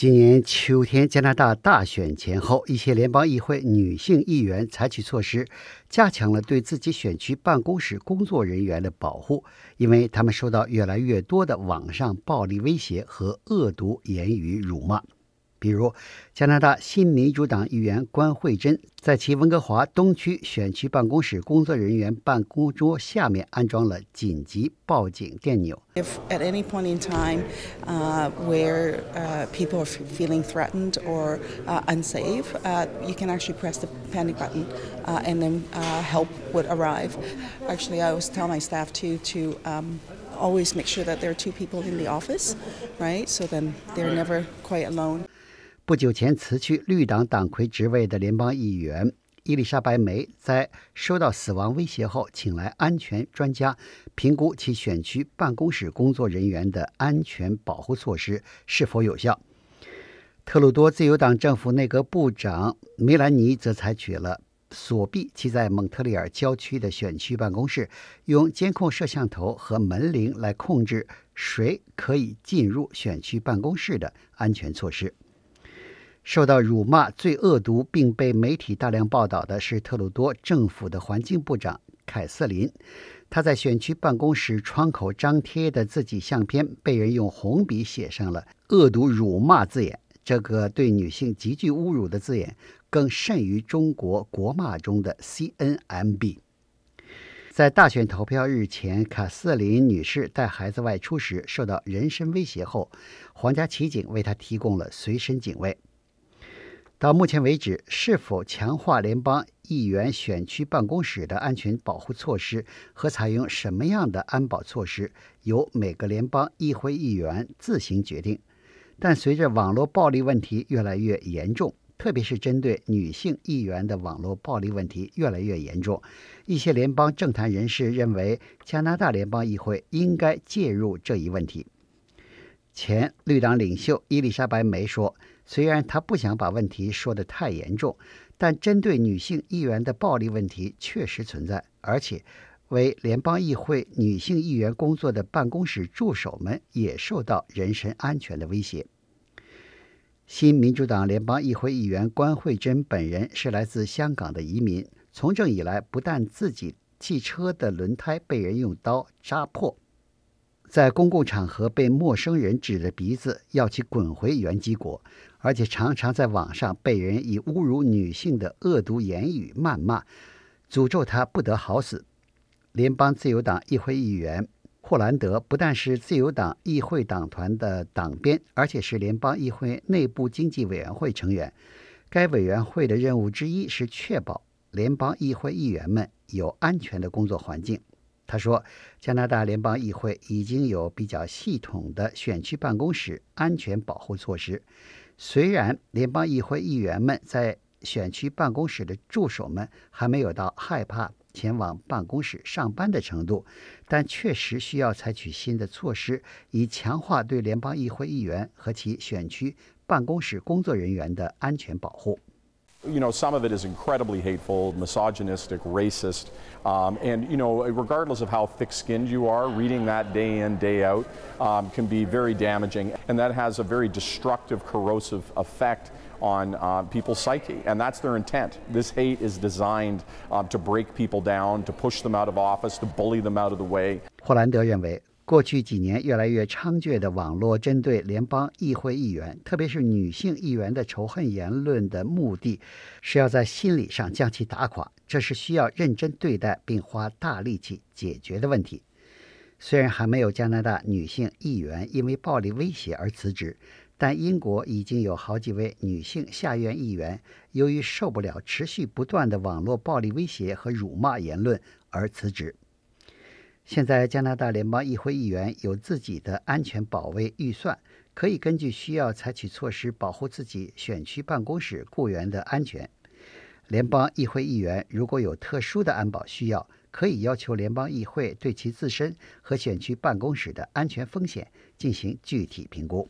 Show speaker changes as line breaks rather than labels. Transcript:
今年秋天，加拿大大选前后，一些联邦议会女性议员采取措施，加强了对自己选区办公室工作人员的保护，因为他们受到越来越多的网上暴力威胁和恶毒言语辱骂。比如，加拿大新民主党议员关慧珍在其温哥华东区选区办公室工作人员办公桌下面安装了紧急报警电钮。
If at any point in time uh, where uh, people are feeling threatened or uh, unsafe, uh, you can actually press the panic button uh, and then uh, help would arrive. Actually, I always tell my staff to to um, always make sure that there are two people in the office, right? So then they're never quite alone.
不久前辞去绿党党魁职位的联邦议员伊丽莎白梅，在收到死亡威胁后，请来安全专家评估其选区办公室工作人员的安全保护措施是否有效。特鲁多自由党政府内阁部长梅兰妮则采取了锁闭其在蒙特利尔郊区的选区办公室，用监控摄像头和门铃来控制谁可以进入选区办公室的安全措施。受到辱骂最恶毒，并被媒体大量报道的是特鲁多政府的环境部长凯瑟琳。他在选区办公室窗口张贴的自己相片，被人用红笔写上了恶毒辱骂字眼。这个对女性极具侮辱的字眼，更甚于中国国骂中的 “CNMB”。在大选投票日前，卡瑟琳女士带孩子外出时受到人身威胁后，皇家骑警为她提供了随身警卫。到目前为止，是否强化联邦议员选区办公室的安全保护措施和采用什么样的安保措施，由每个联邦议会议员自行决定。但随着网络暴力问题越来越严重，特别是针对女性议员的网络暴力问题越来越严重，一些联邦政坛人士认为加拿大联邦议会应该介入这一问题。前绿党领袖伊丽莎白梅说。虽然她不想把问题说得太严重，但针对女性议员的暴力问题确实存在，而且为联邦议会女性议员工作的办公室助手们也受到人身安全的威胁。新民主党联邦议会议员关慧珍本人是来自香港的移民，从政以来不但自己汽车的轮胎被人用刀扎破，在公共场合被陌生人指着鼻子要其滚回原籍国。而且常常在网上被人以侮辱女性的恶毒言语谩骂，诅咒他不得好死。联邦自由党议会议员霍兰德不但是自由党议会党团的党鞭，而且是联邦议会内部经济委员会成员。该委员会的任务之一是确保联邦议会议员们有安全的工作环境。他说，加拿大联邦议会已经有比较系统的选区办公室安全保护措施。虽然联邦议会议员们在选区办公室的助手们还没有到害怕前往办公室上班的程度，但确实需要采取新的措施，以强化对联邦议会议员和其选区办公室工作人员的安全保护。
you know, some of it is incredibly hateful, misogynistic, racist. Um, and, you know, regardless of how thick skinned you are, reading that day in, day out um, can be very damaging. And that has a very destructive, corrosive effect on uh, people's psyche. And that's their intent. This hate is designed uh, to break people down, to push them out of office, to bully them out of the way.
霍兰德认为， 过去几年越来越猖獗的网络针对联邦议会议员，特别是女性议员的仇恨言论的目的，是要在心理上将其打垮。这是需要认真对待并花大力气解决的问题。虽然还没有加拿大女性议员因为暴力威胁而辞职，但英国已经有好几位女性下院议员由于受不了持续不断的网络暴力威胁和辱骂言论而辞职。现在，加拿大联邦议会议员有自己的安全保卫预算，可以根据需要采取措施保护自己选区办公室雇员的安全。联邦议会议员如果有特殊的安保需要，可以要求联邦议会对其自身和选区办公室的安全风险进行具体评估。